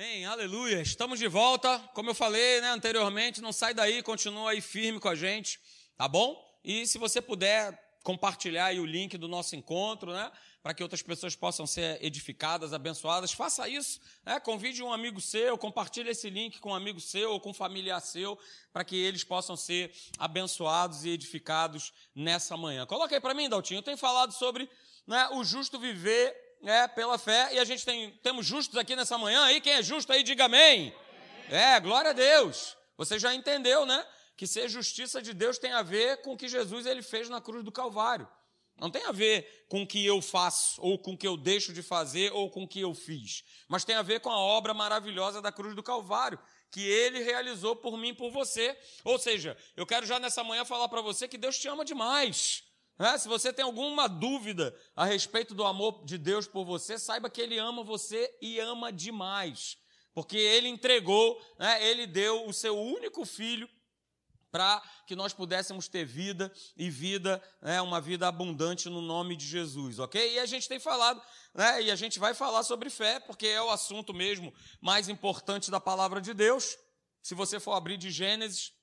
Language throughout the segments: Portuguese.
Amém, aleluia. Estamos de volta. Como eu falei né, anteriormente, não sai daí, continua aí firme com a gente, tá bom? E se você puder compartilhar aí o link do nosso encontro, né? Para que outras pessoas possam ser edificadas, abençoadas, faça isso. Né? Convide um amigo seu, compartilhe esse link com um amigo seu ou com um familiar seu, para que eles possam ser abençoados e edificados nessa manhã. Coloca aí para mim, Daltinho. Eu tenho falado sobre né, o justo viver é, pela fé. E a gente tem, temos justos aqui nessa manhã. Aí, quem é justo aí, diga amém. É, glória a Deus. Você já entendeu, né? Que ser justiça de Deus tem a ver com o que Jesus ele fez na cruz do Calvário. Não tem a ver com o que eu faço, ou com o que eu deixo de fazer, ou com o que eu fiz. Mas tem a ver com a obra maravilhosa da cruz do Calvário, que ele realizou por mim e por você. Ou seja, eu quero já nessa manhã falar para você que Deus te ama demais. É, se você tem alguma dúvida a respeito do amor de Deus por você, saiba que Ele ama você e ama demais. Porque Ele entregou, né, Ele deu o seu único filho para que nós pudéssemos ter vida e vida, né, uma vida abundante no nome de Jesus, ok? E a gente tem falado, né, e a gente vai falar sobre fé, porque é o assunto mesmo mais importante da palavra de Deus. Se você for abrir de Gênesis,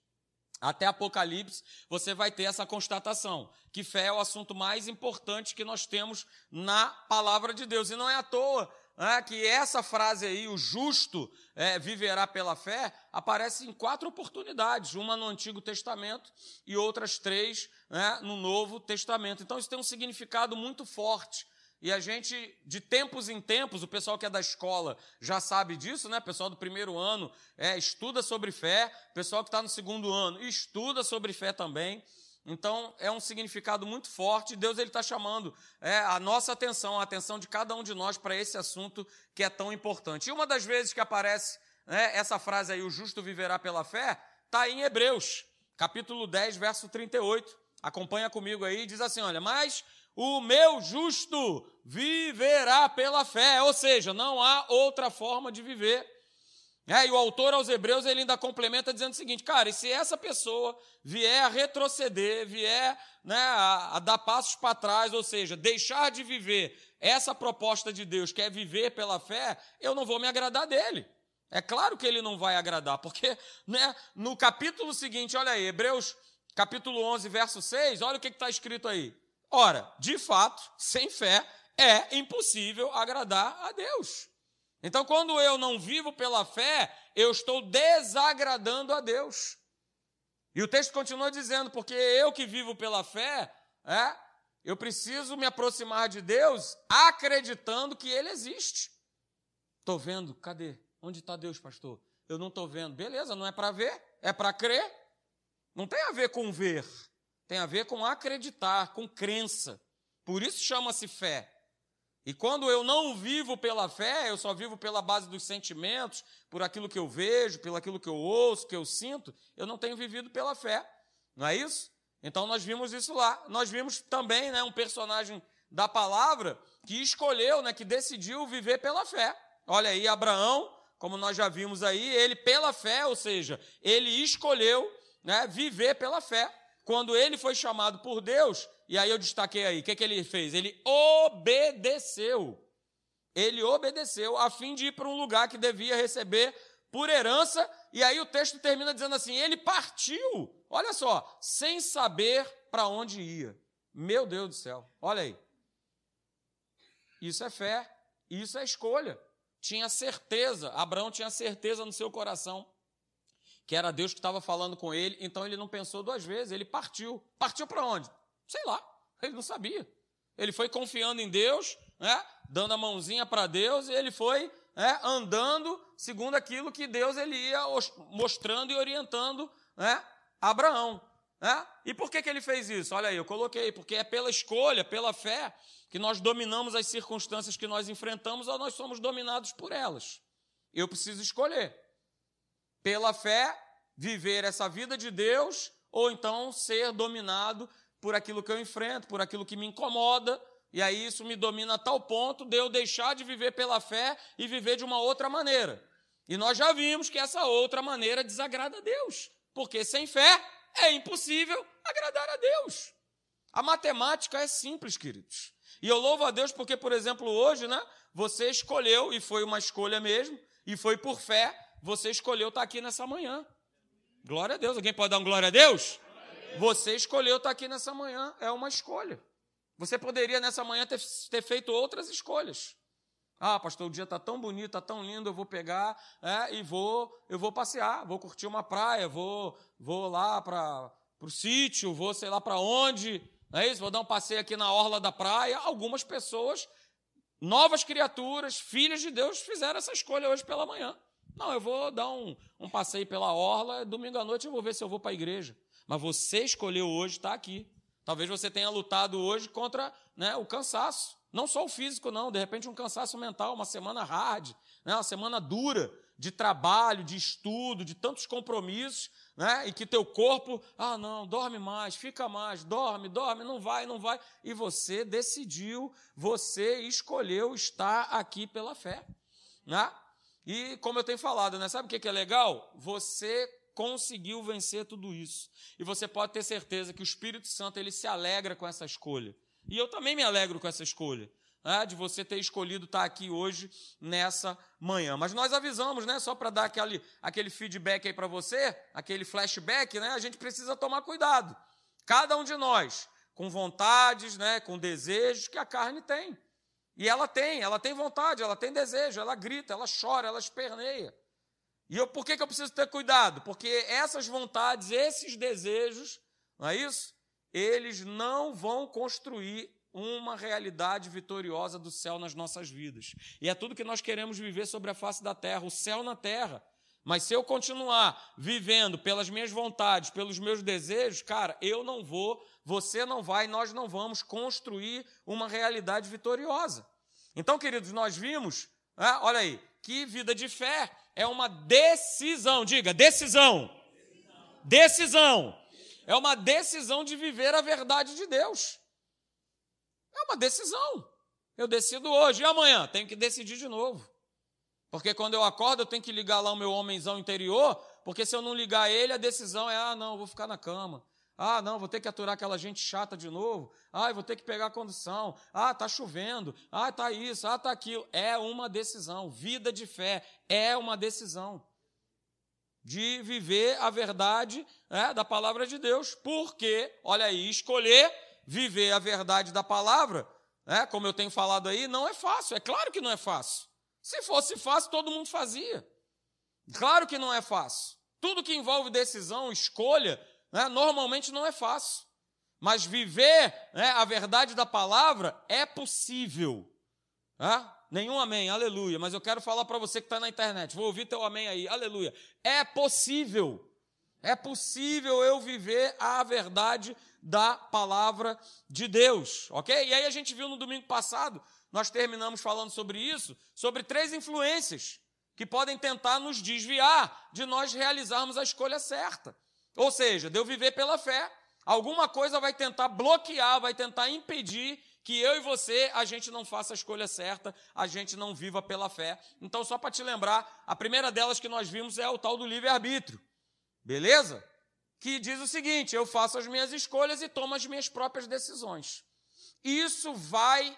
até Apocalipse, você vai ter essa constatação, que fé é o assunto mais importante que nós temos na palavra de Deus. E não é à toa né, que essa frase aí, o justo é, viverá pela fé, aparece em quatro oportunidades, uma no Antigo Testamento e outras três né, no Novo Testamento. Então isso tem um significado muito forte e a gente, de tempos em tempos, o pessoal que é da escola já sabe disso, né? O pessoal do primeiro ano é, estuda sobre fé, o pessoal que está no segundo ano estuda sobre fé também. Então, é um significado muito forte. Deus ele está chamando é, a nossa atenção, a atenção de cada um de nós para esse assunto que é tão importante. E uma das vezes que aparece né, essa frase aí, o justo viverá pela fé, está em Hebreus, capítulo 10, verso 38. Acompanha comigo aí, diz assim: olha, mas o meu justo viverá pela fé, ou seja, não há outra forma de viver. É, e o autor aos Hebreus ele ainda complementa dizendo o seguinte, cara, e se essa pessoa vier a retroceder, vier né, a, a dar passos para trás, ou seja, deixar de viver essa proposta de Deus, que é viver pela fé, eu não vou me agradar dele. É claro que ele não vai agradar, porque né, no capítulo seguinte, olha aí, Hebreus capítulo 11, verso 6, olha o que está escrito aí. Ora, de fato, sem fé é impossível agradar a Deus. Então, quando eu não vivo pela fé, eu estou desagradando a Deus. E o texto continua dizendo, porque eu que vivo pela fé, é, eu preciso me aproximar de Deus acreditando que Ele existe. Estou vendo, cadê? Onde está Deus, pastor? Eu não estou vendo. Beleza, não é para ver, é para crer. Não tem a ver com ver. Tem a ver com acreditar, com crença. Por isso chama-se fé. E quando eu não vivo pela fé, eu só vivo pela base dos sentimentos, por aquilo que eu vejo, pelo aquilo que eu ouço, que eu sinto, eu não tenho vivido pela fé. Não é isso? Então nós vimos isso lá. Nós vimos também né, um personagem da palavra que escolheu, né, que decidiu viver pela fé. Olha aí, Abraão, como nós já vimos aí, ele pela fé, ou seja, ele escolheu né, viver pela fé quando ele foi chamado por Deus, e aí eu destaquei aí, o que, que ele fez? Ele obedeceu. Ele obedeceu a fim de ir para um lugar que devia receber por herança, e aí o texto termina dizendo assim: ele partiu, olha só, sem saber para onde ia. Meu Deus do céu, olha aí. Isso é fé, isso é escolha. Tinha certeza, Abraão tinha certeza no seu coração que era Deus que estava falando com ele, então ele não pensou duas vezes, ele partiu. Partiu para onde? Sei lá, ele não sabia. Ele foi confiando em Deus, né, dando a mãozinha para Deus, e ele foi né, andando segundo aquilo que Deus ele ia mostrando e orientando né, Abraão. Né? E por que, que ele fez isso? Olha aí, eu coloquei, porque é pela escolha, pela fé, que nós dominamos as circunstâncias que nós enfrentamos ou nós somos dominados por elas. Eu preciso escolher pela fé, viver essa vida de Deus, ou então ser dominado por aquilo que eu enfrento, por aquilo que me incomoda, e aí isso me domina a tal ponto de eu deixar de viver pela fé e viver de uma outra maneira. E nós já vimos que essa outra maneira desagrada a Deus, porque sem fé é impossível agradar a Deus. A matemática é simples, queridos. E eu louvo a Deus porque, por exemplo, hoje, né, você escolheu, e foi uma escolha mesmo, e foi por fé, você escolheu estar aqui nessa manhã. Glória a Deus. Alguém pode dar um glória a Deus? Você escolheu estar aqui nessa manhã, é uma escolha. Você poderia nessa manhã ter, ter feito outras escolhas. Ah, pastor, o dia está tão bonito, está tão lindo, eu vou pegar é, e vou, eu vou passear, vou curtir uma praia, vou, vou lá para o sítio, vou sei lá para onde, não é isso? Vou dar um passeio aqui na orla da praia. Algumas pessoas, novas criaturas, filhas de Deus, fizeram essa escolha hoje pela manhã. Não, eu vou dar um, um passeio pela orla, domingo à noite eu vou ver se eu vou para a igreja. Mas você escolheu hoje estar aqui. Talvez você tenha lutado hoje contra né, o cansaço. Não só o físico, não. De repente, um cansaço mental, uma semana hard, né, uma semana dura de trabalho, de estudo, de tantos compromissos, né? E que teu corpo, ah, não, dorme mais, fica mais, dorme, dorme, não vai, não vai. E você decidiu, você escolheu estar aqui pela fé, né? E como eu tenho falado, né? Sabe o que é legal? Você conseguiu vencer tudo isso. E você pode ter certeza que o Espírito Santo ele se alegra com essa escolha. E eu também me alegro com essa escolha. Né, de você ter escolhido estar aqui hoje nessa manhã. Mas nós avisamos, né, só para dar aquele, aquele feedback aí para você, aquele flashback, né, a gente precisa tomar cuidado. Cada um de nós, com vontades, né, com desejos que a carne tem. E ela tem, ela tem vontade, ela tem desejo, ela grita, ela chora, ela esperneia. E eu, por que, que eu preciso ter cuidado? Porque essas vontades, esses desejos, não é isso? Eles não vão construir uma realidade vitoriosa do céu nas nossas vidas. E é tudo que nós queremos viver sobre a face da terra, o céu na terra. Mas se eu continuar vivendo pelas minhas vontades, pelos meus desejos, cara, eu não vou, você não vai, nós não vamos construir uma realidade vitoriosa. Então, queridos, nós vimos, né, olha aí, que vida de fé é uma decisão, diga, decisão. Decisão. É uma decisão de viver a verdade de Deus. É uma decisão. Eu decido hoje e amanhã tenho que decidir de novo. Porque quando eu acordo, eu tenho que ligar lá o meu homenzão interior, porque se eu não ligar ele, a decisão é: ah, não, vou ficar na cama. Ah, não, vou ter que aturar aquela gente chata de novo. Ah, vou ter que pegar a condução. Ah, tá chovendo. Ah, tá isso. Ah, tá aquilo. É uma decisão. Vida de fé é uma decisão de viver a verdade né, da palavra de Deus. Porque, olha aí, escolher viver a verdade da palavra, né, como eu tenho falado aí, não é fácil. É claro que não é fácil. Se fosse fácil, todo mundo fazia. Claro que não é fácil. Tudo que envolve decisão, escolha, né, normalmente não é fácil. Mas viver né, a verdade da palavra é possível. Né? Nenhum amém, aleluia. Mas eu quero falar para você que está na internet. Vou ouvir teu amém aí, aleluia. É possível. É possível eu viver a verdade da palavra de Deus, ok? E aí a gente viu no domingo passado nós terminamos falando sobre isso, sobre três influências que podem tentar nos desviar de nós realizarmos a escolha certa. Ou seja, de eu viver pela fé, alguma coisa vai tentar bloquear, vai tentar impedir que eu e você a gente não faça a escolha certa, a gente não viva pela fé. Então, só para te lembrar, a primeira delas que nós vimos é o tal do livre-arbítrio. Beleza? Que diz o seguinte: eu faço as minhas escolhas e tomo as minhas próprias decisões. Isso vai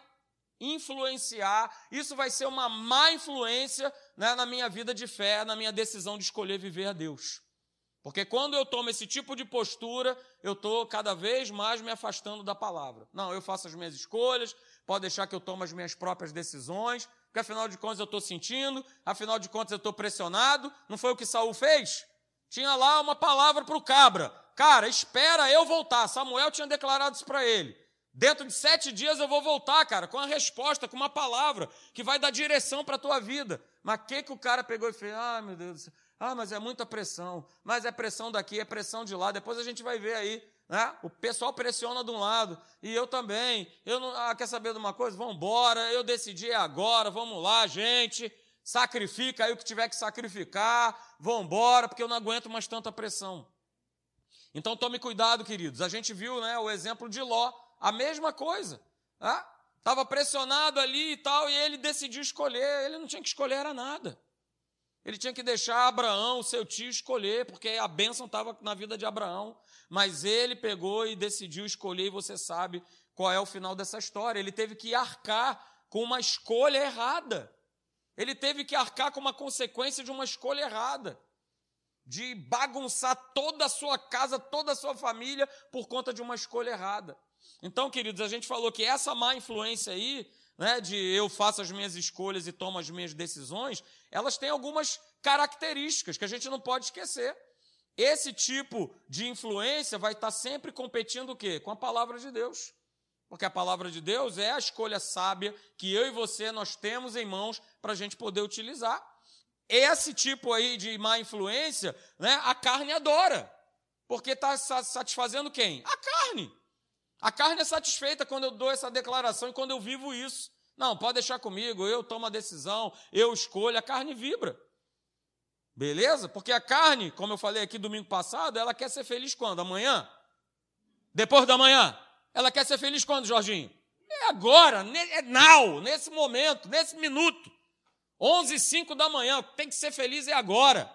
influenciar, isso vai ser uma má influência né, na minha vida de fé, na minha decisão de escolher viver a Deus. Porque quando eu tomo esse tipo de postura, eu estou cada vez mais me afastando da palavra. Não, eu faço as minhas escolhas, pode deixar que eu tome as minhas próprias decisões, porque afinal de contas eu estou sentindo, afinal de contas eu estou pressionado. Não foi o que Saul fez? Tinha lá uma palavra para o cabra. Cara, espera eu voltar. Samuel tinha declarado isso para ele. Dentro de sete dias eu vou voltar, cara, com a resposta, com uma palavra que vai dar direção para a tua vida. Mas o que, que o cara pegou e fez? Ah, meu Deus do céu. Ah, mas é muita pressão. Mas é pressão daqui, é pressão de lá. Depois a gente vai ver aí. Né? O pessoal pressiona de um lado. E eu também. Eu não, ah, quer saber de uma coisa? Vamos embora. Eu decidi agora. Vamos lá, gente. Sacrifica aí o que tiver que sacrificar. Vamos embora, porque eu não aguento mais tanta pressão. Então tome cuidado, queridos. A gente viu né, o exemplo de Ló a mesma coisa. Estava pressionado ali e tal, e ele decidiu escolher. Ele não tinha que escolher era nada. Ele tinha que deixar Abraão, seu tio, escolher, porque a bênção estava na vida de Abraão. Mas ele pegou e decidiu escolher, e você sabe qual é o final dessa história. Ele teve que arcar com uma escolha errada. Ele teve que arcar com uma consequência de uma escolha errada, de bagunçar toda a sua casa, toda a sua família por conta de uma escolha errada. Então, queridos, a gente falou que essa má influência aí, né, de eu faço as minhas escolhas e tomo as minhas decisões, elas têm algumas características que a gente não pode esquecer. Esse tipo de influência vai estar sempre competindo o quê? Com a palavra de Deus. Porque a palavra de Deus é a escolha sábia que eu e você nós temos em mãos para a gente poder utilizar. Esse tipo aí de má influência, né, a carne adora. Porque está satisfazendo quem? A carne. A carne é satisfeita quando eu dou essa declaração e quando eu vivo isso. Não, pode deixar comigo, eu tomo a decisão, eu escolho, a carne vibra. Beleza? Porque a carne, como eu falei aqui domingo passado, ela quer ser feliz quando? Amanhã? Depois da manhã? Ela quer ser feliz quando, Jorginho? É agora, é now, nesse momento, nesse minuto. 11 e 5 da manhã, tem que ser feliz é agora.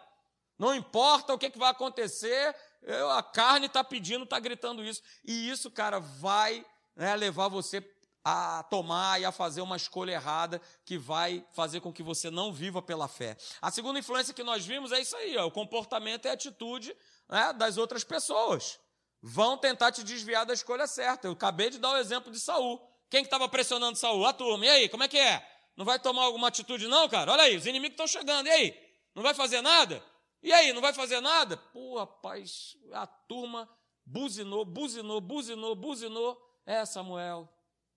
Não importa o que, que vai acontecer, eu, a carne está pedindo, está gritando isso. E isso, cara, vai né, levar você a tomar e a fazer uma escolha errada que vai fazer com que você não viva pela fé. A segunda influência que nós vimos é isso aí, ó, o comportamento e a atitude né, das outras pessoas. Vão tentar te desviar da escolha certa. Eu acabei de dar o exemplo de Saul. Quem que estava pressionando Saul? A turma. E aí, como é que é? Não vai tomar alguma atitude, não, cara? Olha aí, os inimigos estão chegando. E aí? Não vai fazer nada? E aí, não vai fazer nada? Pô, rapaz, a turma buzinou, buzinou, buzinou, buzinou. É, Samuel,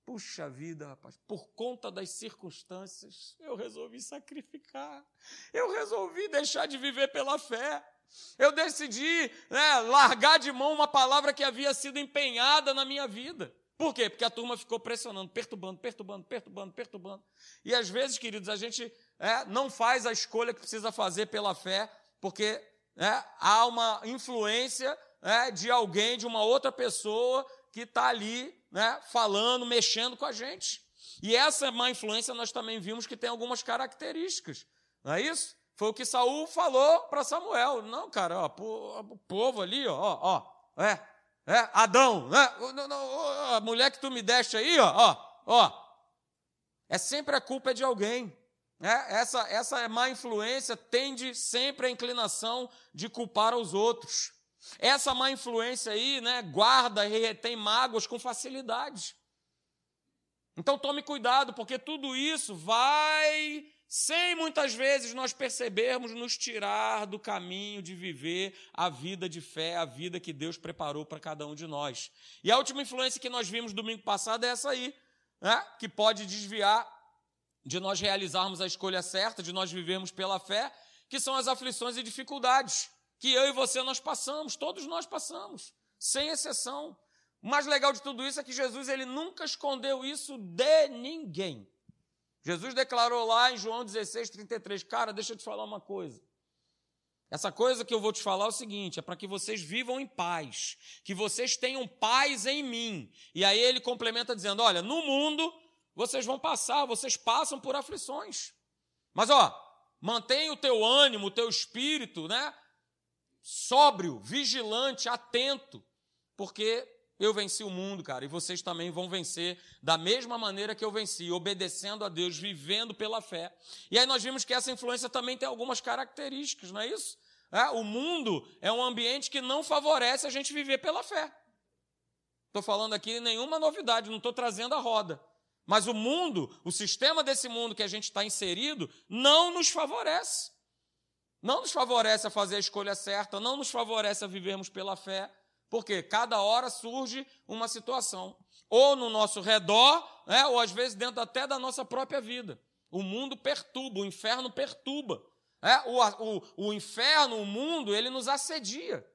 Puxa vida, rapaz, por conta das circunstâncias, eu resolvi sacrificar. Eu resolvi deixar de viver pela fé. Eu decidi né, largar de mão uma palavra que havia sido empenhada na minha vida. Por quê? Porque a turma ficou pressionando, perturbando, perturbando, perturbando, perturbando. E às vezes, queridos, a gente é, não faz a escolha que precisa fazer pela fé, porque é, há uma influência é, de alguém, de uma outra pessoa que está ali né, falando, mexendo com a gente. E essa má influência nós também vimos que tem algumas características, não é isso? Foi o que Saul falou para Samuel. Não, cara, ó, o povo ali, ó, ó, é, é, Adão, né? a mulher que tu me deste aí, ó, ó, ó. É sempre a culpa de alguém. Né? Essa, essa má influência tende sempre a inclinação de culpar os outros. Essa má influência aí, né, guarda e retém mágoas com facilidade. Então tome cuidado, porque tudo isso vai, sem muitas vezes nós percebermos, nos tirar do caminho de viver a vida de fé, a vida que Deus preparou para cada um de nós. E a última influência que nós vimos domingo passado é essa aí, né, que pode desviar de nós realizarmos a escolha certa, de nós vivermos pela fé, que são as aflições e dificuldades que eu e você nós passamos, todos nós passamos, sem exceção. O mais legal de tudo isso é que Jesus ele nunca escondeu isso de ninguém. Jesus declarou lá em João 16, 33, cara, deixa eu te falar uma coisa. Essa coisa que eu vou te falar é o seguinte: é para que vocês vivam em paz, que vocês tenham paz em mim. E aí ele complementa dizendo: olha, no mundo vocês vão passar, vocês passam por aflições. Mas ó, mantenha o teu ânimo, o teu espírito, né? sóbrio, vigilante, atento, porque eu venci o mundo, cara, e vocês também vão vencer da mesma maneira que eu venci, obedecendo a Deus, vivendo pela fé. E aí nós vimos que essa influência também tem algumas características, não é isso? É, o mundo é um ambiente que não favorece a gente viver pela fé. Estou falando aqui nenhuma novidade, não estou trazendo a roda. Mas o mundo, o sistema desse mundo que a gente está inserido, não nos favorece não nos favorece a fazer a escolha certa, não nos favorece a vivermos pela fé, porque cada hora surge uma situação, ou no nosso redor, né, ou às vezes dentro até da nossa própria vida. O mundo perturba, o inferno perturba. É, o, o, o inferno, o mundo, ele nos assedia.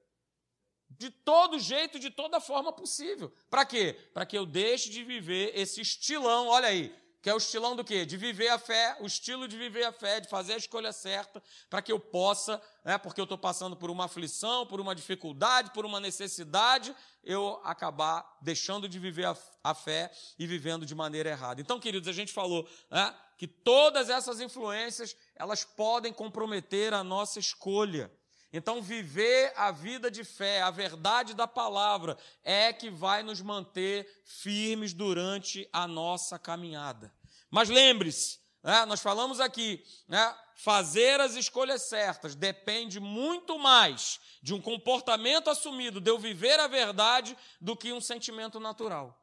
De todo jeito, de toda forma possível. Para quê? Para que eu deixe de viver esse estilão, olha aí, que é o estilão do quê? De viver a fé, o estilo de viver a fé, de fazer a escolha certa, para que eu possa, né, porque eu estou passando por uma aflição, por uma dificuldade, por uma necessidade, eu acabar deixando de viver a, a fé e vivendo de maneira errada. Então, queridos, a gente falou né, que todas essas influências, elas podem comprometer a nossa escolha. Então, viver a vida de fé, a verdade da palavra, é que vai nos manter firmes durante a nossa caminhada. Mas lembre-se, né, nós falamos aqui, né, fazer as escolhas certas depende muito mais de um comportamento assumido, de eu viver a verdade, do que um sentimento natural.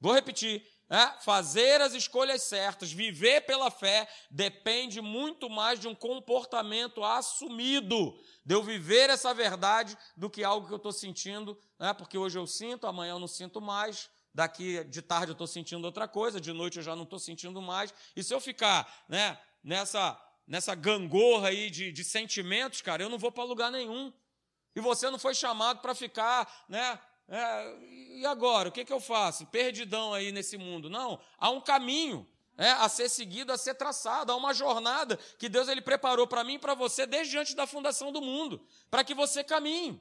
Vou repetir. É, fazer as escolhas certas, viver pela fé, depende muito mais de um comportamento assumido, de eu viver essa verdade, do que algo que eu estou sentindo, né, porque hoje eu sinto, amanhã eu não sinto mais, daqui de tarde eu estou sentindo outra coisa, de noite eu já não estou sentindo mais. E se eu ficar né, nessa, nessa gangorra aí de, de sentimentos, cara, eu não vou para lugar nenhum. E você não foi chamado para ficar né, é, e agora, o que, que eu faço? Perdidão aí nesse mundo. Não, há um caminho é, a ser seguido, a ser traçado, há uma jornada que Deus ele preparou para mim e para você desde antes da fundação do mundo, para que você caminhe.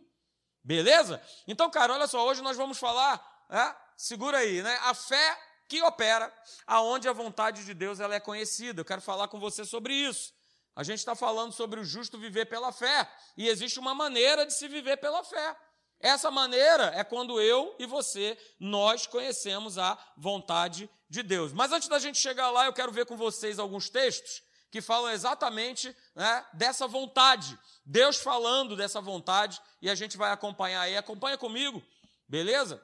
Beleza? Então, cara, olha só, hoje nós vamos falar, é, segura aí, né? A fé que opera aonde a vontade de Deus ela é conhecida. Eu quero falar com você sobre isso. A gente está falando sobre o justo viver pela fé, e existe uma maneira de se viver pela fé. Essa maneira é quando eu e você, nós conhecemos a vontade de Deus. Mas antes da gente chegar lá, eu quero ver com vocês alguns textos que falam exatamente né, dessa vontade. Deus falando dessa vontade, e a gente vai acompanhar aí. Acompanha comigo, beleza?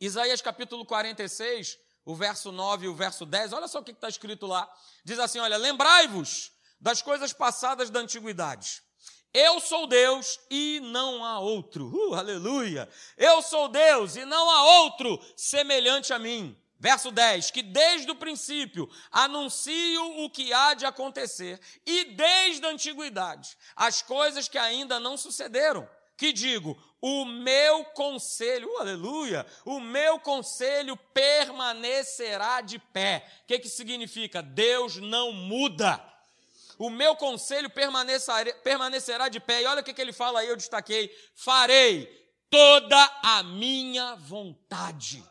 Isaías capítulo 46, o verso 9 e o verso 10, olha só o que está escrito lá. Diz assim: olha, lembrai-vos das coisas passadas da antiguidade eu sou Deus e não há outro. Uh, aleluia! Eu sou Deus e não há outro semelhante a mim. Verso 10: Que desde o princípio anuncio o que há de acontecer, e desde a antiguidade as coisas que ainda não sucederam. Que digo, o meu conselho, uh, aleluia, o meu conselho permanecerá de pé. O que, que significa? Deus não muda o meu conselho permanecerá de pé. E olha o que, ele fala aí, eu destaquei: farei toda a minha vontade.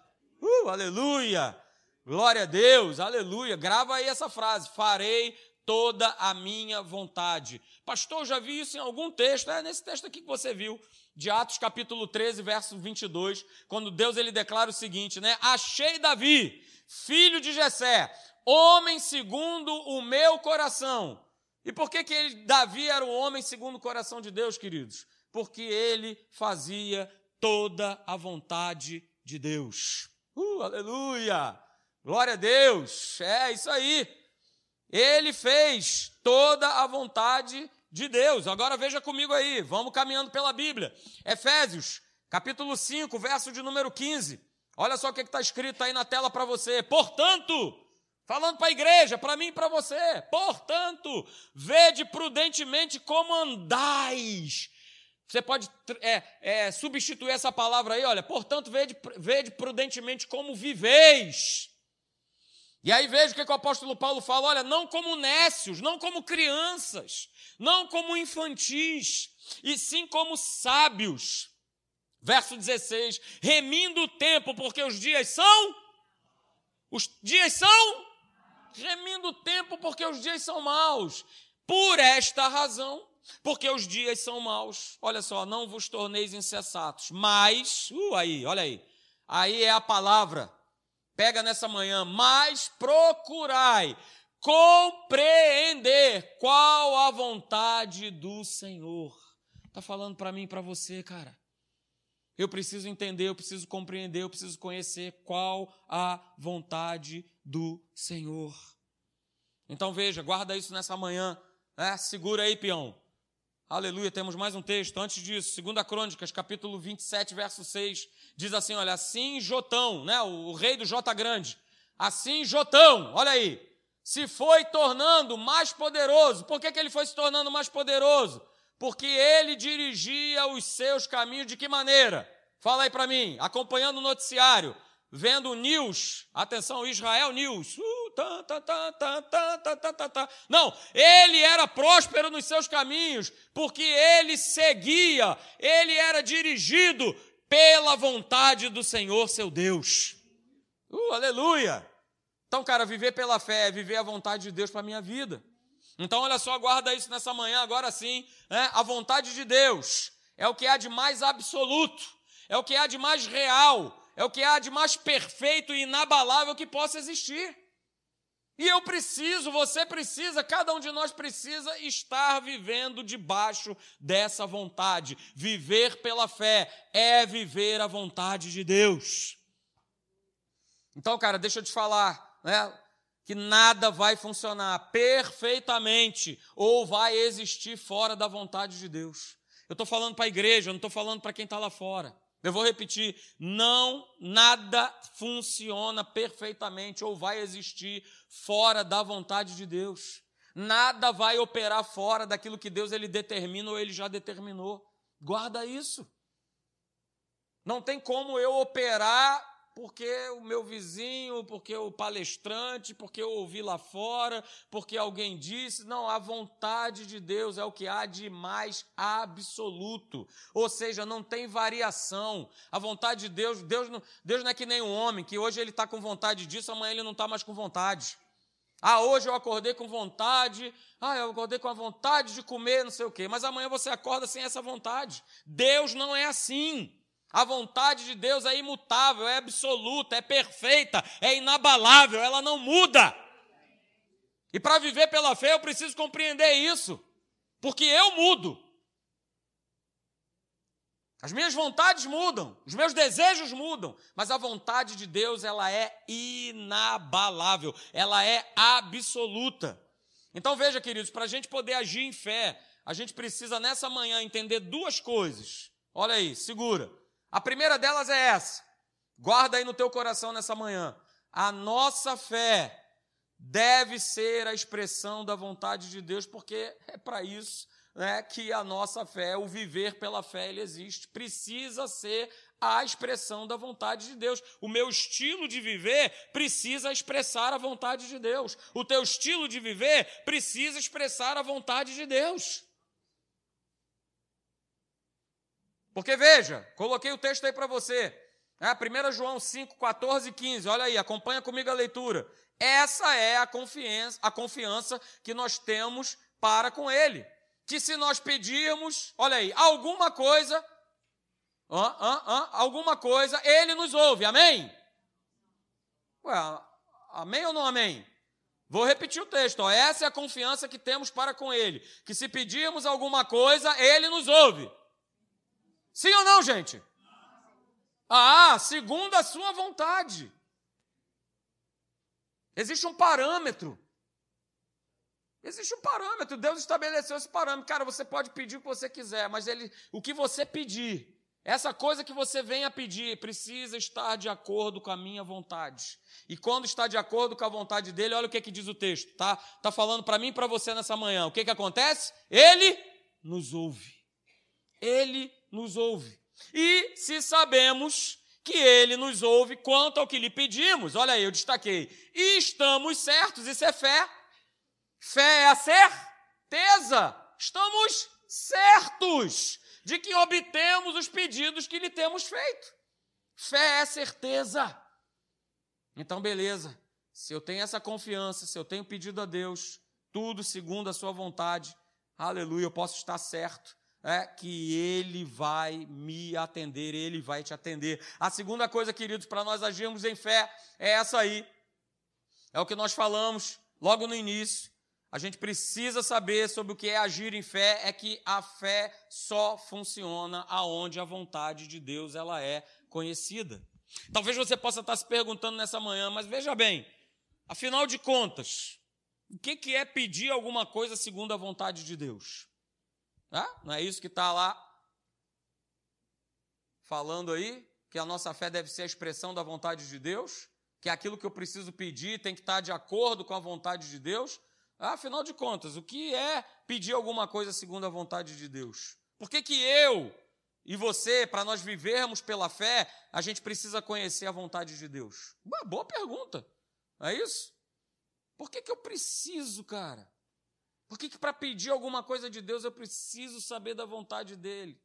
Uh, aleluia! Glória a Deus, aleluia. Grava aí essa frase: farei toda a minha vontade. Pastor, eu já vi isso em algum texto, é nesse texto aqui que você viu, de Atos capítulo 13, verso 22, quando Deus ele declara o seguinte, né? Achei Davi, filho de Jessé, homem segundo o meu coração, e por que, que ele, Davi era um homem segundo o coração de Deus, queridos? Porque ele fazia toda a vontade de Deus. Uh, aleluia! Glória a Deus! É isso aí. Ele fez toda a vontade de Deus. Agora veja comigo aí, vamos caminhando pela Bíblia. Efésios, capítulo 5, verso de número 15. Olha só o que está escrito aí na tela para você. Portanto, Falando para a igreja, para mim e para você. Portanto, vede prudentemente como andais. Você pode é, é, substituir essa palavra aí, olha. Portanto, vede, vede prudentemente como viveis. E aí veja o que, que o apóstolo Paulo fala: olha, não como nécios, não como crianças, não como infantis, e sim como sábios. Verso 16: remindo o tempo, porque os dias são. Os dias são remindo o tempo porque os dias são maus. Por esta razão, porque os dias são maus. Olha só, não vos torneis insensatos, mas, uh, aí, olha aí. Aí é a palavra. Pega nessa manhã, mas procurai compreender qual a vontade do Senhor. Está falando para mim e para você, cara. Eu preciso entender, eu preciso compreender, eu preciso conhecer qual a vontade do Senhor. Então veja, guarda isso nessa manhã, né? segura aí, peão. Aleluia, temos mais um texto. Antes disso, 2 Crônicas, capítulo 27, verso 6, diz assim: olha, assim Jotão, né? o, o rei do Jota Grande, assim Jotão, olha aí, se foi tornando mais poderoso. Por que, que ele foi se tornando mais poderoso? Porque ele dirigia os seus caminhos de que maneira? Fala aí para mim, acompanhando o noticiário, vendo news, atenção, Israel News. Uh, tá, tá, tá, tá, tá, tá, tá, tá. Não, ele era próspero nos seus caminhos, porque ele seguia, ele era dirigido pela vontade do Senhor, seu Deus. Uh, aleluia! Então, cara, viver pela fé é viver a vontade de Deus para a minha vida. Então, olha só, guarda isso nessa manhã, agora sim. Né? A vontade de Deus é o que há de mais absoluto, é o que há de mais real, é o que há de mais perfeito e inabalável que possa existir. E eu preciso, você precisa, cada um de nós precisa estar vivendo debaixo dessa vontade. Viver pela fé é viver a vontade de Deus. Então, cara, deixa eu te falar, né? Que nada vai funcionar perfeitamente ou vai existir fora da vontade de Deus. Eu estou falando para a igreja, eu não estou falando para quem está lá fora. Eu vou repetir: não, nada funciona perfeitamente ou vai existir fora da vontade de Deus. Nada vai operar fora daquilo que Deus ele determina ou ele já determinou. Guarda isso. Não tem como eu operar porque o meu vizinho, porque o palestrante, porque eu ouvi lá fora, porque alguém disse. Não, a vontade de Deus é o que há de mais absoluto. Ou seja, não tem variação. A vontade de Deus, Deus não, Deus não é que nem um homem, que hoje ele está com vontade disso, amanhã ele não está mais com vontade. Ah, hoje eu acordei com vontade, ah, eu acordei com a vontade de comer, não sei o quê, mas amanhã você acorda sem essa vontade. Deus não é assim. A vontade de Deus é imutável, é absoluta, é perfeita, é inabalável, ela não muda. E para viver pela fé eu preciso compreender isso, porque eu mudo. As minhas vontades mudam, os meus desejos mudam, mas a vontade de Deus ela é inabalável, ela é absoluta. Então veja, queridos, para a gente poder agir em fé, a gente precisa nessa manhã entender duas coisas. Olha aí, segura. A primeira delas é essa. Guarda aí no teu coração nessa manhã. A nossa fé deve ser a expressão da vontade de Deus, porque é para isso né, que a nossa fé, o viver pela fé, ele existe. Precisa ser a expressão da vontade de Deus. O meu estilo de viver precisa expressar a vontade de Deus. O teu estilo de viver precisa expressar a vontade de Deus. Porque veja, coloquei o texto aí para você. É, 1 João 5, 14 e 15. Olha aí, acompanha comigo a leitura. Essa é a confiança, a confiança que nós temos para com Ele. Que se nós pedirmos, olha aí, alguma coisa, alguma coisa, Ele nos ouve. Amém? Ué, amém ou não amém? Vou repetir o texto. Ó. Essa é a confiança que temos para com Ele. Que se pedirmos alguma coisa, Ele nos ouve. Sim ou não, gente? Ah, segundo a sua vontade. Existe um parâmetro. Existe um parâmetro. Deus estabeleceu esse parâmetro. Cara, você pode pedir o que você quiser, mas ele, o que você pedir, essa coisa que você venha pedir, precisa estar de acordo com a minha vontade. E quando está de acordo com a vontade dele, olha o que, que diz o texto, tá? Tá falando para mim e para você nessa manhã. O que, que acontece? Ele nos ouve. Ele nos ouve. E se sabemos que ele nos ouve quanto ao que lhe pedimos, olha aí, eu destaquei, e estamos certos, isso é fé. Fé é a certeza. Estamos certos de que obtemos os pedidos que lhe temos feito. Fé é certeza. Então, beleza. Se eu tenho essa confiança, se eu tenho pedido a Deus, tudo segundo a sua vontade, aleluia, eu posso estar certo é que Ele vai me atender, Ele vai te atender. A segunda coisa, queridos, para nós agirmos em fé é essa aí. É o que nós falamos logo no início. A gente precisa saber sobre o que é agir em fé, é que a fé só funciona aonde a vontade de Deus ela é conhecida. Talvez você possa estar se perguntando nessa manhã, mas veja bem, afinal de contas, o que é pedir alguma coisa segundo a vontade de Deus? Não é isso que está lá falando aí? Que a nossa fé deve ser a expressão da vontade de Deus? Que aquilo que eu preciso pedir tem que estar de acordo com a vontade de Deus? Afinal de contas, o que é pedir alguma coisa segundo a vontade de Deus? Por que, que eu e você, para nós vivermos pela fé, a gente precisa conhecer a vontade de Deus? Uma boa pergunta. É isso? Por que, que eu preciso, cara? Por que, que para pedir alguma coisa de Deus eu preciso saber da vontade dele?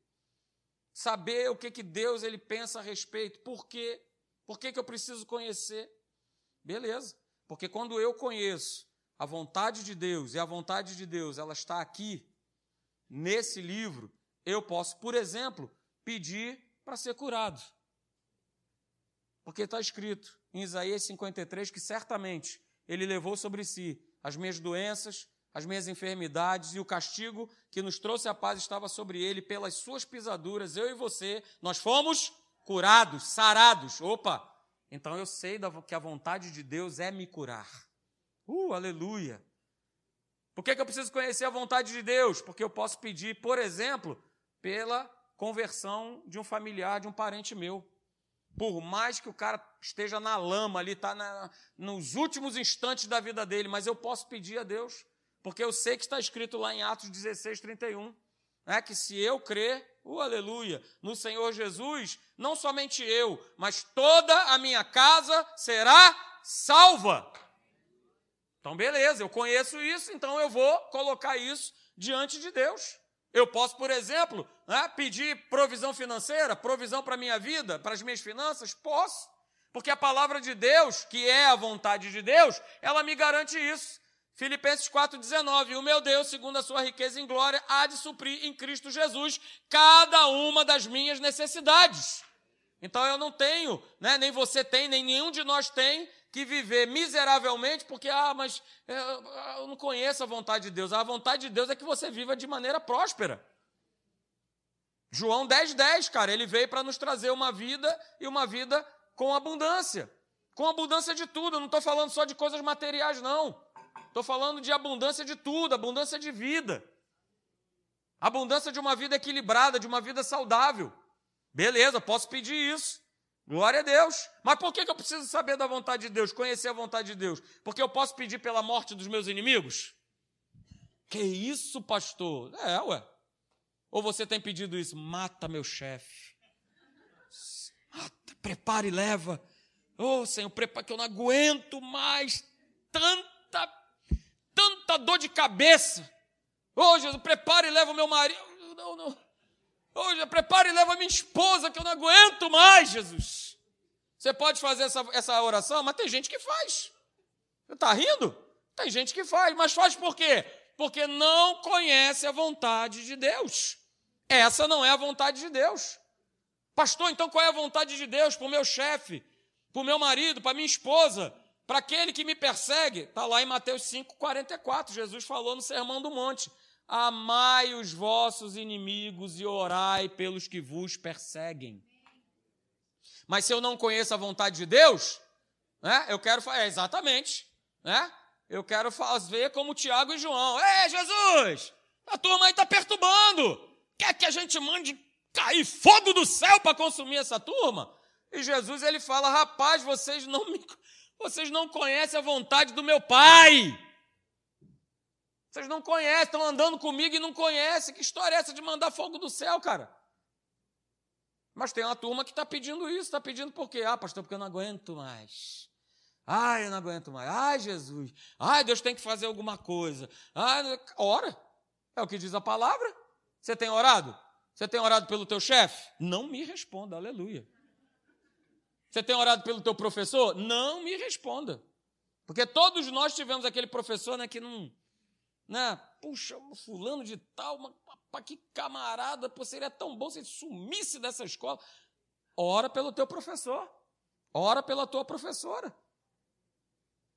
Saber o que, que Deus ele pensa a respeito. Por quê? Por que, que eu preciso conhecer? Beleza. Porque quando eu conheço a vontade de Deus, e a vontade de Deus ela está aqui, nesse livro, eu posso, por exemplo, pedir para ser curado. Porque está escrito em Isaías 53 que certamente ele levou sobre si as minhas doenças, as minhas enfermidades e o castigo que nos trouxe a paz estava sobre ele, pelas suas pisaduras, eu e você, nós fomos curados, sarados. Opa! Então eu sei que a vontade de Deus é me curar. Uh, aleluia! Por que, que eu preciso conhecer a vontade de Deus? Porque eu posso pedir, por exemplo, pela conversão de um familiar, de um parente meu. Por mais que o cara esteja na lama ali, está nos últimos instantes da vida dele, mas eu posso pedir a Deus, porque eu sei que está escrito lá em Atos 16, 31, né, que se eu crer, uh, aleluia, no Senhor Jesus, não somente eu, mas toda a minha casa será salva. Então, beleza, eu conheço isso, então eu vou colocar isso diante de Deus. Eu posso, por exemplo, né, pedir provisão financeira, provisão para a minha vida, para as minhas finanças? Posso. Porque a palavra de Deus, que é a vontade de Deus, ela me garante isso. Filipenses 4,19: O meu Deus, segundo a sua riqueza em glória, há de suprir em Cristo Jesus cada uma das minhas necessidades. Então eu não tenho, né, nem você tem, nem nenhum de nós tem que viver miseravelmente porque, ah, mas eu não conheço a vontade de Deus. A vontade de Deus é que você viva de maneira próspera. João 10, 10, cara, ele veio para nos trazer uma vida e uma vida com abundância. Com abundância de tudo. Eu não estou falando só de coisas materiais, não. Estou falando de abundância de tudo, abundância de vida. Abundância de uma vida equilibrada, de uma vida saudável. Beleza, posso pedir isso. Glória a Deus. Mas por que eu preciso saber da vontade de Deus, conhecer a vontade de Deus? Porque eu posso pedir pela morte dos meus inimigos? Que isso, pastor? É, ué. Ou você tem pedido isso? Mata meu chefe. Mata, prepara e leva. Oh, Senhor, prepara que eu não aguento mais tanta, tanta dor de cabeça. Oh, Jesus, prepara e leva o meu marido. Não, não. Hoje, prepare e leva minha esposa, que eu não aguento mais, Jesus. Você pode fazer essa, essa oração, mas tem gente que faz. Está rindo? Tem gente que faz, mas faz por quê? Porque não conhece a vontade de Deus. Essa não é a vontade de Deus. Pastor, então qual é a vontade de Deus para o meu chefe, para o meu marido, para minha esposa, para aquele que me persegue? Está lá em Mateus 5, 44. Jesus falou no Sermão do Monte. Amai os vossos inimigos e orai pelos que vos perseguem. Mas se eu não conheço a vontade de Deus, né, eu quero fazer, é, exatamente, né? Eu quero fazer como Tiago e João. Ei, Jesus, a turma aí está perturbando. Quer que a gente mande cair fogo do céu para consumir essa turma? E Jesus ele fala: rapaz, vocês não me, vocês não conhecem a vontade do meu Pai. Vocês não conhecem, estão andando comigo e não conhecem. Que história é essa de mandar fogo do céu, cara? Mas tem uma turma que está pedindo isso, está pedindo por quê? Ah, pastor, porque eu não aguento mais. Ai, eu não aguento mais. Ai, Jesus. Ai, Deus tem que fazer alguma coisa. Ai, ora. É o que diz a palavra. Você tem orado? Você tem orado pelo teu chefe? Não me responda, aleluia. Você tem orado pelo teu professor? Não me responda. Porque todos nós tivemos aquele professor né, que não, né? Puxa, fulano de tal, mas, que camarada, pô, seria tão bom se ele sumisse dessa escola. Ora pelo teu professor. Ora pela tua professora.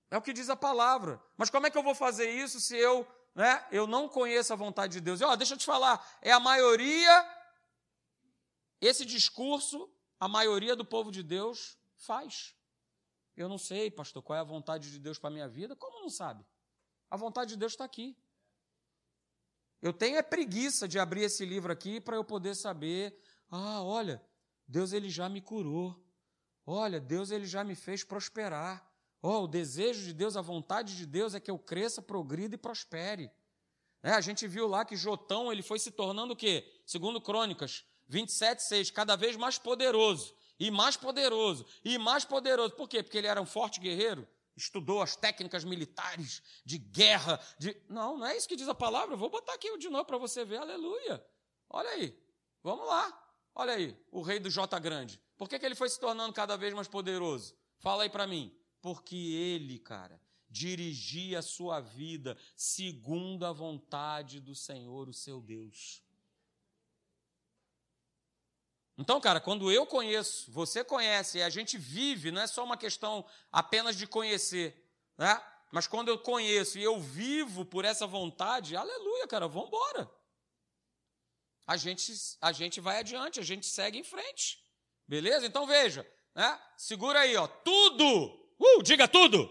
É o que diz a palavra. Mas como é que eu vou fazer isso se eu, né, eu não conheço a vontade de Deus? E, ó, deixa eu te falar, é a maioria esse discurso, a maioria do povo de Deus faz. Eu não sei, pastor, qual é a vontade de Deus para a minha vida? Como não sabe? A vontade de Deus está aqui. Eu tenho é preguiça de abrir esse livro aqui para eu poder saber, ah, olha, Deus ele já me curou. Olha, Deus ele já me fez prosperar. Oh, o desejo de Deus, a vontade de Deus é que eu cresça, progrida e prospere. É, a gente viu lá que Jotão ele foi se tornando o quê? Segundo Crônicas 27, 6, cada vez mais poderoso, e mais poderoso, e mais poderoso. Por quê? Porque ele era um forte guerreiro, estudou as técnicas militares de guerra. De... Não, não é isso que diz a palavra. vou botar aqui de novo para você ver. Aleluia. Olha aí. Vamos lá. Olha aí, o rei do J grande. Por que, que ele foi se tornando cada vez mais poderoso? Fala aí para mim. Porque ele, cara, dirigia a sua vida segundo a vontade do Senhor, o seu Deus. Então, cara, quando eu conheço, você conhece, e a gente vive, não é só uma questão apenas de conhecer, né? Mas quando eu conheço e eu vivo por essa vontade, aleluia, cara, vamos embora. A gente, a gente vai adiante, a gente segue em frente. Beleza? Então veja, né? Segura aí, ó. Tudo, uh, diga tudo.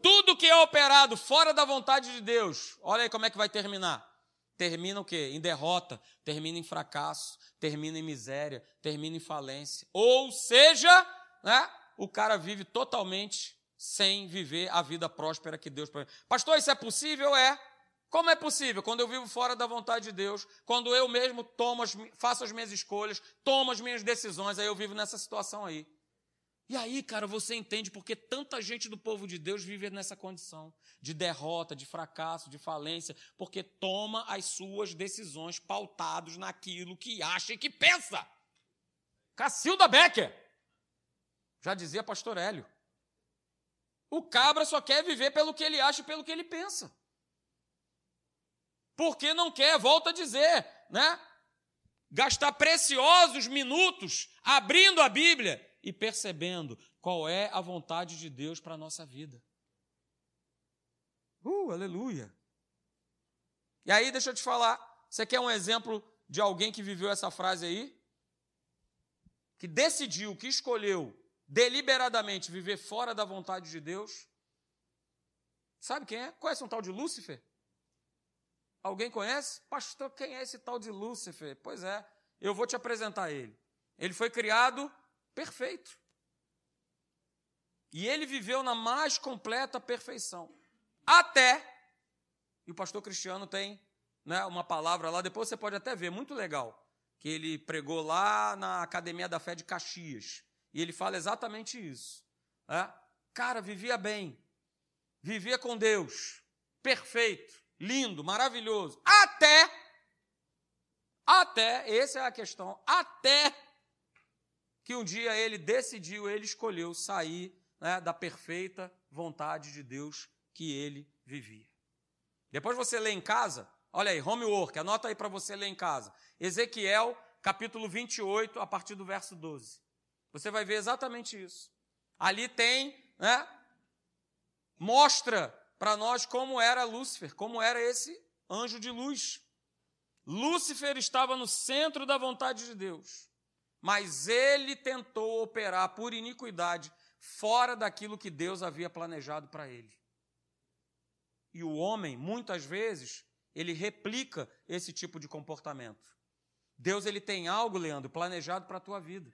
Tudo que é operado fora da vontade de Deus, olha aí como é que vai terminar. Termina o quê? Em derrota, termina em fracasso, termina em miséria, termina em falência. Ou seja, né, o cara vive totalmente sem viver a vida próspera que Deus. Pastor, isso é possível? É. Como é possível? Quando eu vivo fora da vontade de Deus, quando eu mesmo tomo as, faço as minhas escolhas, tomo as minhas decisões, aí eu vivo nessa situação aí. E aí, cara, você entende porque tanta gente do povo de Deus vive nessa condição de derrota, de fracasso, de falência, porque toma as suas decisões pautados naquilo que acha e que pensa. Cacilda Becker, já dizia pastor Hélio. O cabra só quer viver pelo que ele acha e pelo que ele pensa. Porque não quer, volta a dizer, né? Gastar preciosos minutos abrindo a Bíblia e percebendo qual é a vontade de Deus para a nossa vida. Uh, aleluia! E aí, deixa eu te falar, você quer um exemplo de alguém que viveu essa frase aí? Que decidiu, que escolheu deliberadamente viver fora da vontade de Deus? Sabe quem é? Conhece um tal de Lúcifer? Alguém conhece? Pastor, quem é esse tal de Lúcifer? Pois é, eu vou te apresentar ele. Ele foi criado perfeito. E ele viveu na mais completa perfeição. Até, e o pastor Cristiano tem né, uma palavra lá, depois você pode até ver, muito legal, que ele pregou lá na Academia da Fé de Caxias. E ele fala exatamente isso. Né? Cara, vivia bem, vivia com Deus, perfeito, lindo, maravilhoso, até, até, essa é a questão, até que um dia ele decidiu, ele escolheu sair né, da perfeita vontade de Deus que ele vivia. Depois você lê em casa, olha aí, homework, anota aí para você ler em casa. Ezequiel, capítulo 28, a partir do verso 12. Você vai ver exatamente isso. Ali tem, né, mostra para nós como era Lúcifer, como era esse anjo de luz. Lúcifer estava no centro da vontade de Deus mas ele tentou operar por iniquidade fora daquilo que Deus havia planejado para ele. E o homem, muitas vezes, ele replica esse tipo de comportamento. Deus ele tem algo, Leandro, planejado para a tua vida.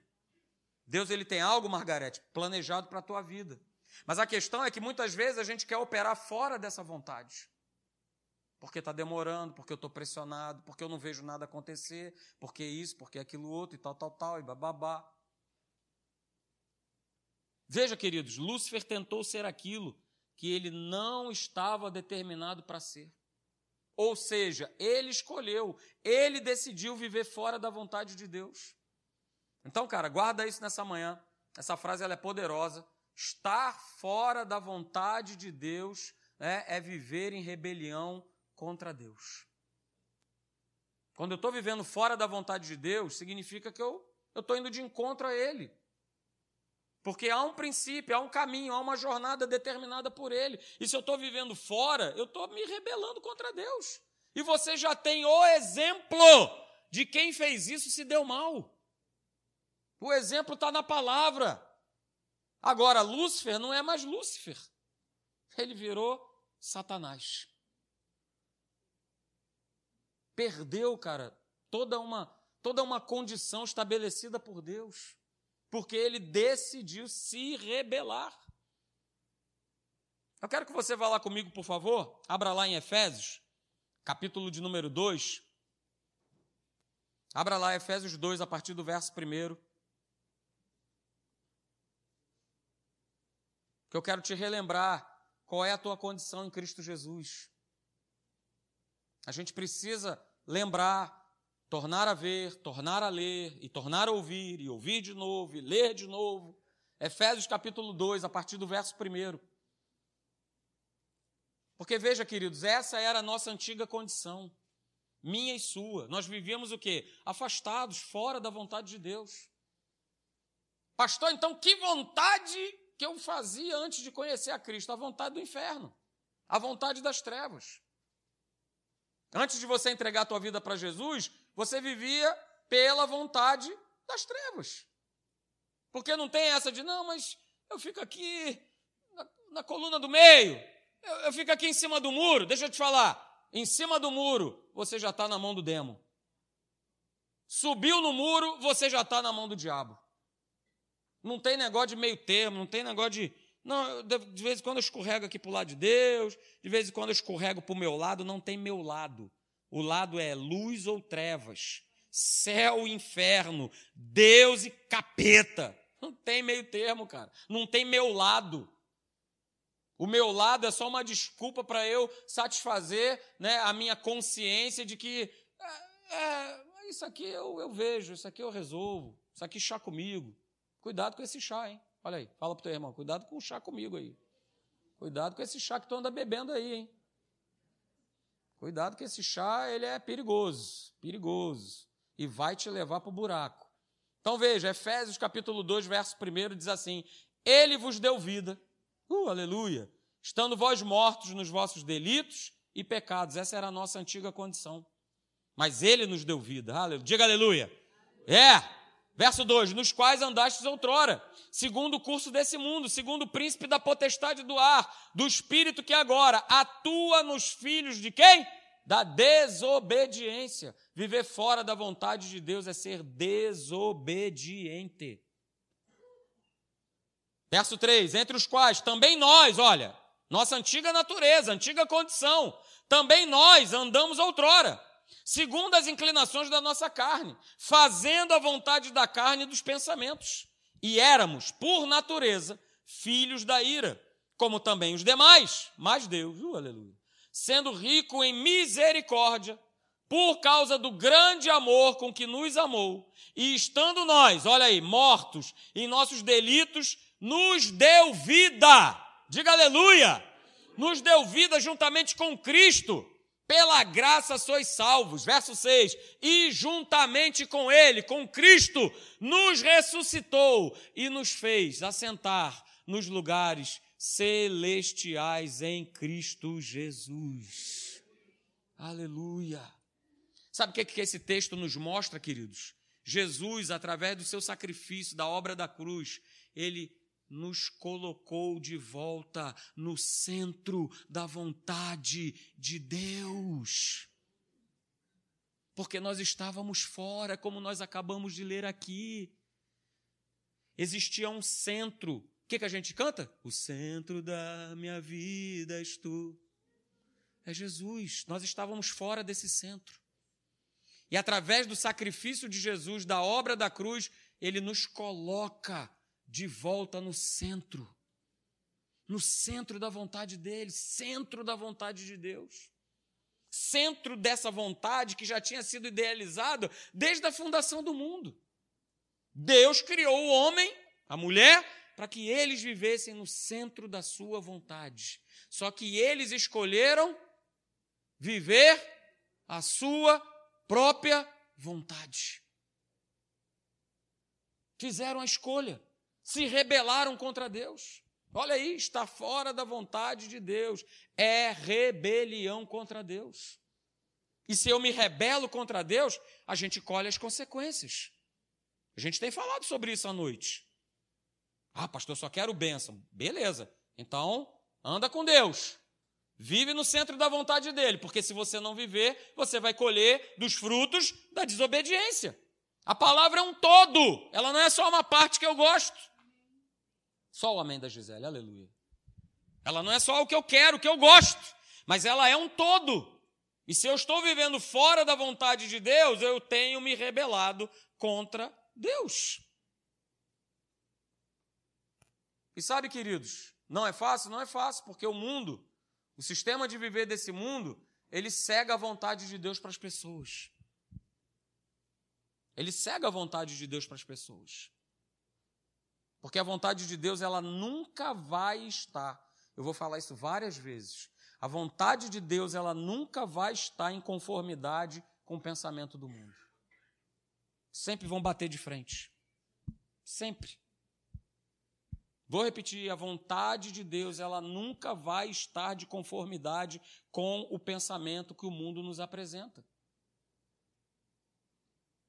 Deus ele tem algo, Margarete, planejado para a tua vida. Mas a questão é que muitas vezes a gente quer operar fora dessa vontade porque está demorando, porque eu estou pressionado, porque eu não vejo nada acontecer, porque isso, porque aquilo outro, e tal, tal, tal, e bababá. Veja, queridos, Lúcifer tentou ser aquilo que ele não estava determinado para ser. Ou seja, ele escolheu, ele decidiu viver fora da vontade de Deus. Então, cara, guarda isso nessa manhã. Essa frase ela é poderosa. Estar fora da vontade de Deus né, é viver em rebelião contra Deus. Quando eu estou vivendo fora da vontade de Deus, significa que eu estou indo de encontro a Ele. Porque há um princípio, há um caminho, há uma jornada determinada por Ele. E se eu estou vivendo fora, eu estou me rebelando contra Deus. E você já tem o exemplo de quem fez isso se deu mal. O exemplo está na palavra. Agora, Lúcifer não é mais Lúcifer. Ele virou Satanás perdeu, cara, toda uma toda uma condição estabelecida por Deus, porque ele decidiu se rebelar. Eu quero que você vá lá comigo, por favor. Abra lá em Efésios, capítulo de número 2. Abra lá Efésios 2, a partir do verso 1. Que eu quero te relembrar qual é a tua condição em Cristo Jesus. A gente precisa lembrar, tornar a ver, tornar a ler, e tornar a ouvir, e ouvir de novo, e ler de novo. Efésios capítulo 2, a partir do verso 1. Porque veja, queridos, essa era a nossa antiga condição, minha e sua. Nós vivíamos o quê? Afastados, fora da vontade de Deus. Pastor, então que vontade que eu fazia antes de conhecer a Cristo? A vontade do inferno. A vontade das trevas. Antes de você entregar a tua vida para Jesus, você vivia pela vontade das trevas. Porque não tem essa de, não, mas eu fico aqui na, na coluna do meio, eu, eu fico aqui em cima do muro. Deixa eu te falar, em cima do muro, você já está na mão do demo. Subiu no muro, você já está na mão do diabo. Não tem negócio de meio termo, não tem negócio de. Não, de vez em quando eu escorrego aqui para o lado de Deus, de vez em quando eu escorrego para o meu lado, não tem meu lado. O lado é luz ou trevas, céu e inferno, Deus e capeta. Não tem meio termo, cara. Não tem meu lado. O meu lado é só uma desculpa para eu satisfazer né, a minha consciência de que é, é, isso aqui eu, eu vejo, isso aqui eu resolvo, isso aqui chá comigo. Cuidado com esse chá, hein? Olha aí, fala para o teu irmão, cuidado com o chá comigo aí. Cuidado com esse chá que tu anda bebendo aí, hein? Cuidado que esse chá, ele é perigoso, perigoso, e vai te levar para o buraco. Então veja, Efésios capítulo 2, verso 1 diz assim: Ele vos deu vida, uh, aleluia, estando vós mortos nos vossos delitos e pecados. Essa era a nossa antiga condição. Mas Ele nos deu vida, aleluia. diga aleluia. É, Verso 2: Nos quais andastes outrora, segundo o curso desse mundo, segundo o príncipe da potestade do ar, do espírito que agora atua nos filhos de quem? Da desobediência. Viver fora da vontade de Deus é ser desobediente. Verso 3: Entre os quais também nós, olha, nossa antiga natureza, antiga condição, também nós andamos outrora segundo as inclinações da nossa carne, fazendo a vontade da carne e dos pensamentos. E éramos, por natureza, filhos da ira, como também os demais, mas Deus, uh, aleluia, sendo rico em misericórdia, por causa do grande amor com que nos amou, e estando nós, olha aí, mortos em nossos delitos, nos deu vida. Diga aleluia! Nos deu vida juntamente com Cristo pela graça sois salvos. Verso 6. E juntamente com Ele, com Cristo, nos ressuscitou e nos fez assentar nos lugares celestiais em Cristo Jesus. Aleluia. Sabe o que, é que esse texto nos mostra, queridos? Jesus, através do seu sacrifício, da obra da cruz, ele nos colocou de volta no centro da vontade de Deus. Porque nós estávamos fora, como nós acabamos de ler aqui. Existia um centro. O que, que a gente canta? O centro da minha vida és tu. É Jesus. Nós estávamos fora desse centro. E através do sacrifício de Jesus, da obra da cruz, ele nos coloca de volta no centro, no centro da vontade dele, centro da vontade de Deus, centro dessa vontade que já tinha sido idealizado desde a fundação do mundo. Deus criou o homem, a mulher, para que eles vivessem no centro da sua vontade. Só que eles escolheram viver a sua própria vontade. Fizeram a escolha se rebelaram contra Deus. Olha aí, está fora da vontade de Deus. É rebelião contra Deus. E se eu me rebelo contra Deus, a gente colhe as consequências. A gente tem falado sobre isso à noite. Ah, pastor, só quero bênção. Beleza. Então, anda com Deus. Vive no centro da vontade dele, porque se você não viver, você vai colher dos frutos da desobediência. A palavra é um todo, ela não é só uma parte que eu gosto. Só o amém da Gisele, aleluia. Ela não é só o que eu quero, o que eu gosto, mas ela é um todo. E se eu estou vivendo fora da vontade de Deus, eu tenho me rebelado contra Deus. E sabe, queridos, não é fácil? Não é fácil, porque o mundo, o sistema de viver desse mundo, ele cega a vontade de Deus para as pessoas. Ele cega a vontade de Deus para as pessoas. Porque a vontade de Deus, ela nunca vai estar. Eu vou falar isso várias vezes. A vontade de Deus, ela nunca vai estar em conformidade com o pensamento do mundo. Sempre vão bater de frente. Sempre. Vou repetir, a vontade de Deus, ela nunca vai estar de conformidade com o pensamento que o mundo nos apresenta.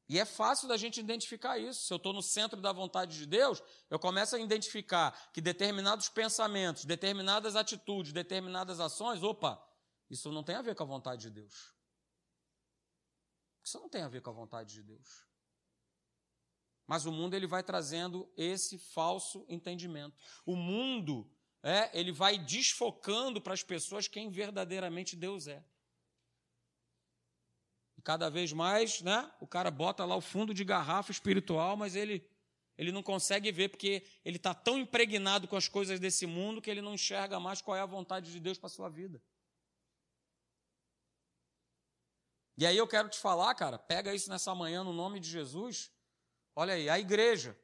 E é fácil da gente identificar isso. Se eu estou no centro da vontade de Deus, eu começo a identificar que determinados pensamentos, determinadas atitudes, determinadas ações, opa, isso não tem a ver com a vontade de Deus. Isso não tem a ver com a vontade de Deus. Mas o mundo ele vai trazendo esse falso entendimento. O mundo, é, ele vai desfocando para as pessoas quem verdadeiramente Deus é. Cada vez mais, né, o cara bota lá o fundo de garrafa espiritual, mas ele ele não consegue ver porque ele está tão impregnado com as coisas desse mundo que ele não enxerga mais qual é a vontade de Deus para sua vida. E aí eu quero te falar, cara, pega isso nessa manhã no nome de Jesus Olha aí, a igreja.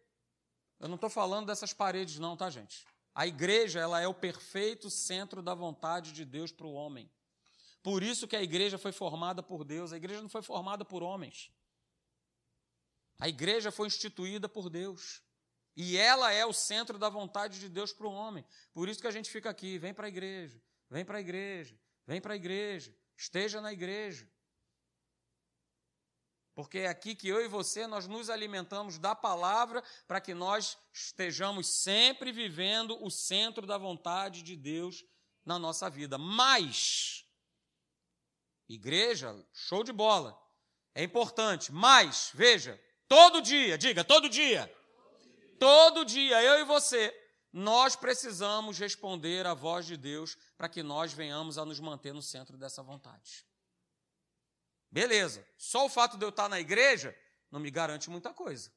Eu não estou falando dessas paredes, não, tá, gente? A igreja, ela é o perfeito centro da vontade de Deus para o homem. Por isso que a igreja foi formada por Deus. A igreja não foi formada por homens. A igreja foi instituída por Deus. E ela é o centro da vontade de Deus para o homem. Por isso que a gente fica aqui, vem para a igreja, vem para a igreja, vem para a igreja, esteja na igreja. Porque é aqui que eu e você nós nos alimentamos da palavra para que nós estejamos sempre vivendo o centro da vontade de Deus na nossa vida. Mas igreja, show de bola. É importante, mas veja, todo dia, diga, todo dia. Todo dia eu e você nós precisamos responder à voz de Deus para que nós venhamos a nos manter no centro dessa vontade. Beleza. Só o fato de eu estar na igreja não me garante muita coisa.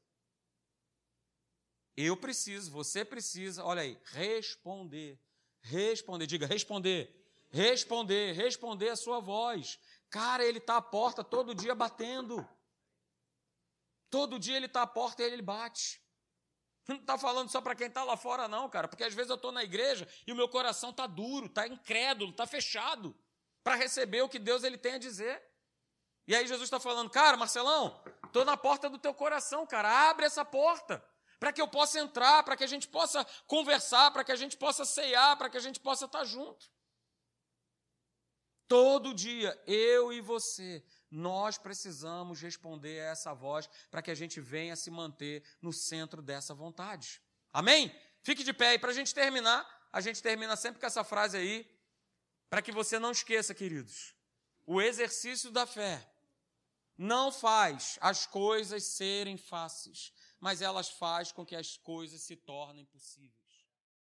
Eu preciso, você precisa, olha aí, responder. Responder, diga responder. Responder, responder a sua voz. Cara, ele está à porta todo dia batendo. Todo dia ele está à porta e ele bate. Não está falando só para quem está lá fora, não, cara, porque às vezes eu estou na igreja e o meu coração está duro, está incrédulo, está fechado para receber o que Deus ele tem a dizer. E aí Jesus está falando, cara, Marcelão, estou na porta do teu coração, cara, abre essa porta para que eu possa entrar, para que a gente possa conversar, para que a gente possa ceiar, para que a gente possa estar tá junto. Todo dia, eu e você, nós precisamos responder a essa voz para que a gente venha se manter no centro dessa vontade. Amém? Fique de pé e para a gente terminar, a gente termina sempre com essa frase aí, para que você não esqueça, queridos. O exercício da fé não faz as coisas serem fáceis, mas elas faz com que as coisas se tornem possíveis.